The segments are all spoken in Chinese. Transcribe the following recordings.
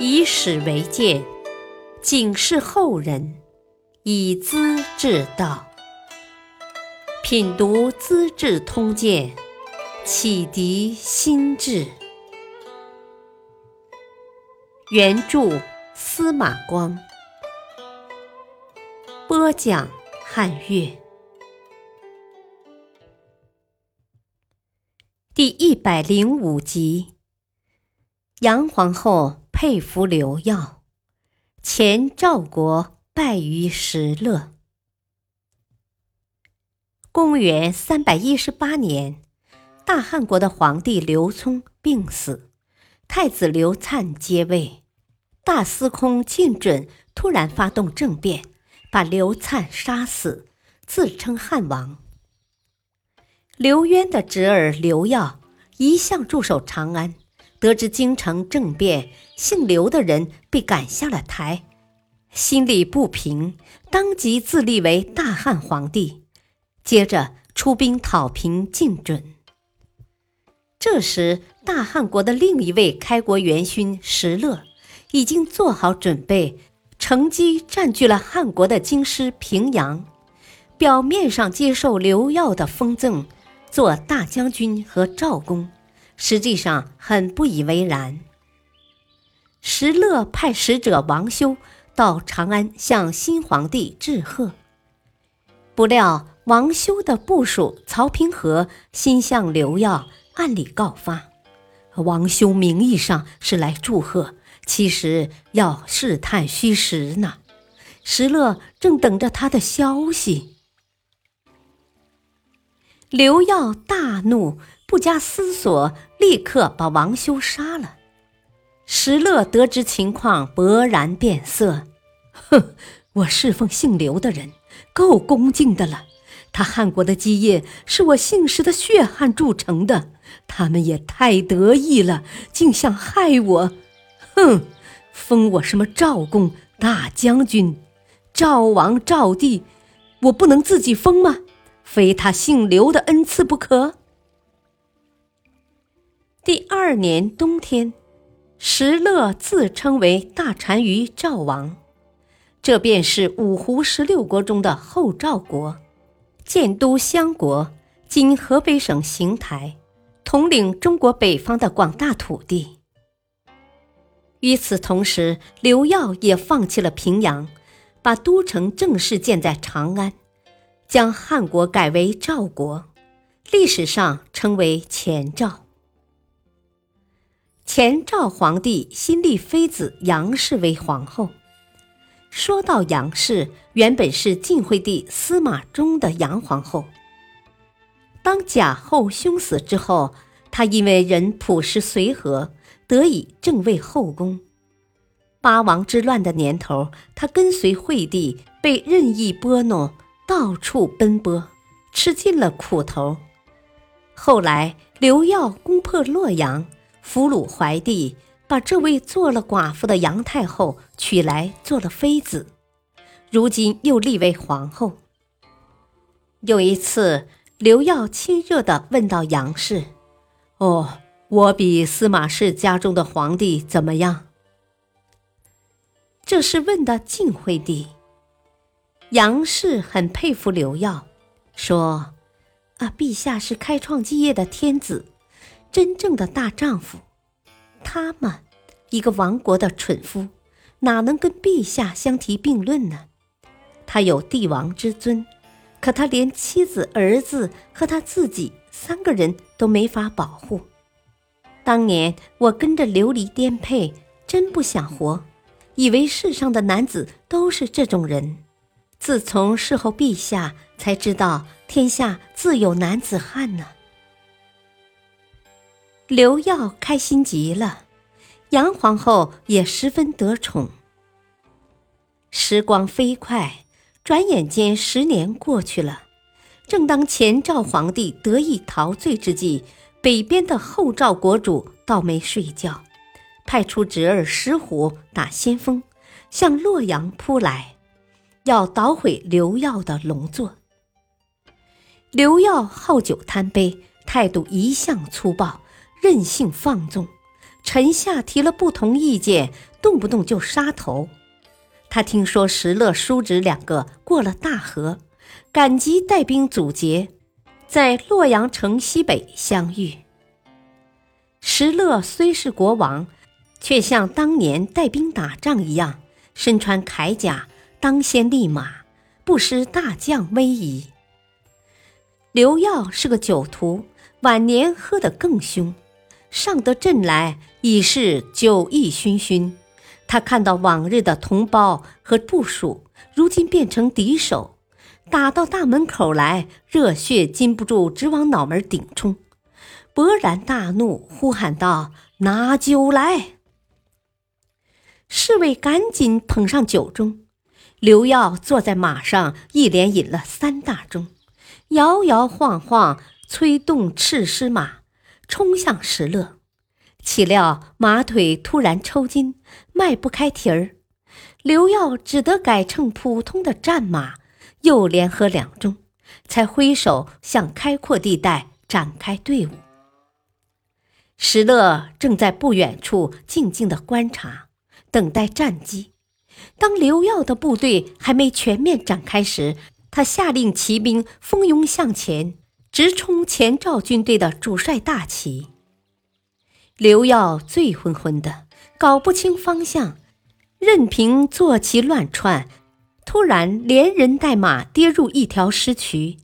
以史为鉴，警示后人，以资治道。品读《资治通鉴》，启迪心智。原著司马光，播讲汉乐。第一百零五集，杨皇后佩服刘耀，前赵国败于石勒。公元三百一十八年，大汉国的皇帝刘聪病死，太子刘粲接位。大司空靳准突然发动政变，把刘粲杀死，自称汉王。刘渊的侄儿刘耀一向驻守长安，得知京城政变，姓刘的人被赶下了台，心里不平，当即自立为大汉皇帝。接着出兵讨平晋准。这时，大汉国的另一位开国元勋石勒已经做好准备，乘机占据了汉国的京师平阳。表面上接受刘耀的封赠，做大将军和赵公，实际上很不以为然。石勒派使者王修到长安向新皇帝致贺，不料。王修的部属曹平和心向刘耀，暗里告发。王修名义上是来祝贺，其实要试探虚实呢。石勒正等着他的消息。刘耀大怒，不加思索，立刻把王修杀了。石勒得知情况，勃然变色：“哼，我侍奉姓刘的人，够恭敬的了。”他汉国的基业是我姓石的血汗铸成的，他们也太得意了，竟想害我！哼，封我什么赵公、大将军、赵王、赵帝，我不能自己封吗？非他姓刘的恩赐不可。第二年冬天，石勒自称为大单于赵王，这便是五胡十六国中的后赵国。建都襄国，今河北省邢台，统领中国北方的广大土地。与此同时，刘耀也放弃了平阳，把都城正式建在长安，将汉国改为赵国，历史上称为前赵。前赵皇帝新立妃子杨氏为皇后。说到杨氏，原本是晋惠帝司马衷的杨皇后。当贾后凶死之后，她因为人朴实随和，得以正位后宫。八王之乱的年头，她跟随惠帝，被任意拨弄，到处奔波，吃尽了苦头。后来刘耀攻破洛阳，俘虏怀帝。把这位做了寡妇的杨太后娶来做了妃子，如今又立为皇后。有一次，刘耀亲热地问到杨氏：“哦，我比司马氏家中的皇帝怎么样？”这是问的晋惠帝。杨氏很佩服刘耀，说：“啊，陛下是开创基业的天子，真正的大丈夫。”他嘛，一个亡国的蠢夫，哪能跟陛下相提并论呢？他有帝王之尊，可他连妻子、儿子和他自己三个人都没法保护。当年我跟着流离颠沛，真不想活，以为世上的男子都是这种人。自从侍候陛下，才知道天下自有男子汉呢。刘耀开心极了，杨皇后也十分得宠。时光飞快，转眼间十年过去了。正当前赵皇帝得意陶醉之际，北边的后赵国主倒没睡觉，派出侄儿石虎打先锋，向洛阳扑来，要捣毁刘耀的龙座。刘耀好酒贪杯，态度一向粗暴。任性放纵，臣下提了不同意见，动不动就杀头。他听说石勒、叔侄两个过了大河，赶集带兵阻截，在洛阳城西北相遇。石勒虽是国王，却像当年带兵打仗一样，身穿铠甲，当先立马，不失大将威仪。刘耀是个酒徒，晚年喝得更凶。上得阵来已是酒意熏熏，他看到往日的同胞和部属，如今变成敌手，打到大门口来，热血禁不住直往脑门顶冲，勃然大怒，呼喊道：“拿酒来！”侍卫赶紧捧上酒盅，刘耀坐在马上，一连饮了三大盅，摇摇晃晃，催动赤狮马。冲向石勒，岂料马腿突然抽筋，迈不开蹄儿。刘耀只得改乘普通的战马，又连喝两盅，才挥手向开阔地带展开队伍。石勒正在不远处静静的观察，等待战机。当刘耀的部队还没全面展开时，他下令骑兵蜂拥向前。直冲前赵军队的主帅大旗。刘耀醉昏昏的，搞不清方向，任凭坐骑乱窜，突然连人带马跌入一条尸渠，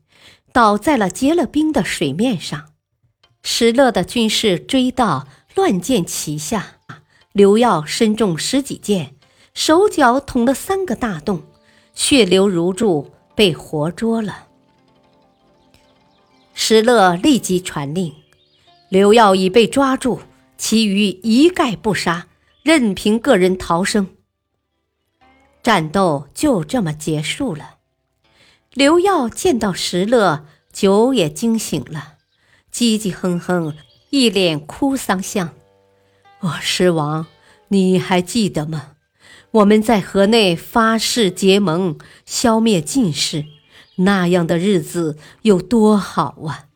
倒在了结了冰的水面上。石勒的军士追到，乱箭齐下，刘耀身中十几箭，手脚捅了三个大洞，血流如注，被活捉了。石勒立即传令，刘耀已被抓住，其余一概不杀，任凭个人逃生。战斗就这么结束了。刘耀见到石勒，酒也惊醒了，唧唧哼哼，一脸哭丧相。哦，狮王，你还记得吗？我们在河内发誓结盟，消灭晋氏。那样的日子有多好啊！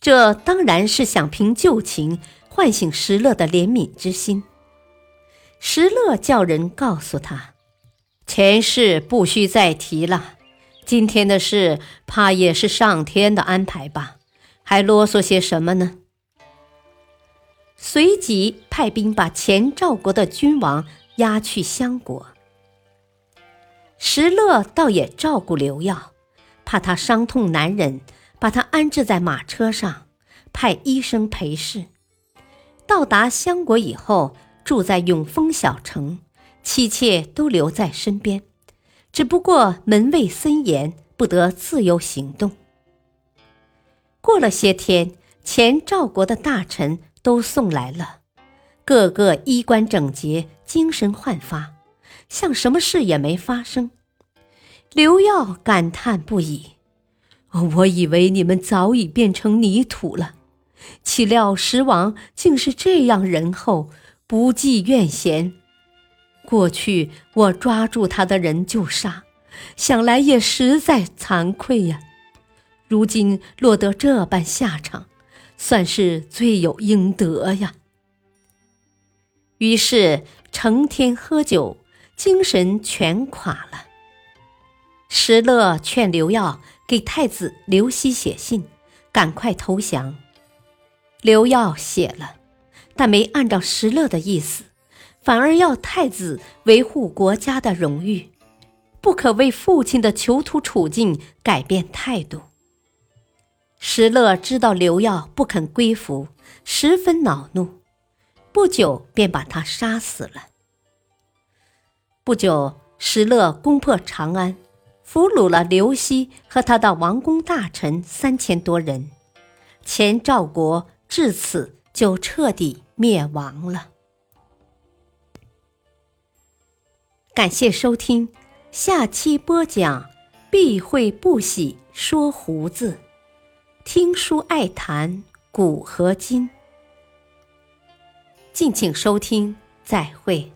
这当然是想凭旧情唤醒石勒的怜悯之心。石勒叫人告诉他，前事不需再提了，今天的事怕也是上天的安排吧？还啰嗦些什么呢？随即派兵把前赵国的君王押去相国。石勒倒也照顾刘耀，怕他伤痛难忍，把他安置在马车上，派医生陪侍。到达相国以后，住在永丰小城，妻妾都留在身边，只不过门卫森严，不得自由行动。过了些天，前赵国的大臣都送来了，个个衣冠整洁，精神焕发。像什么事也没发生，刘耀感叹不已。我以为你们早已变成泥土了，岂料石王竟是这样仁厚，不计怨嫌。过去我抓住他的人就杀，想来也实在惭愧呀。如今落得这般下场，算是罪有应得呀。于是成天喝酒。精神全垮了。石勒劝刘耀给太子刘熙写信，赶快投降。刘耀写了，但没按照石勒的意思，反而要太子维护国家的荣誉，不可为父亲的囚徒处境改变态度。石勒知道刘耀不肯归服，十分恼怒，不久便把他杀死了。不久，石勒攻破长安，俘虏了刘熙和他的王公大臣三千多人，前赵国至此就彻底灭亡了。感谢收听，下期播讲必会不喜说胡子，听书爱谈古和今。敬请收听，再会。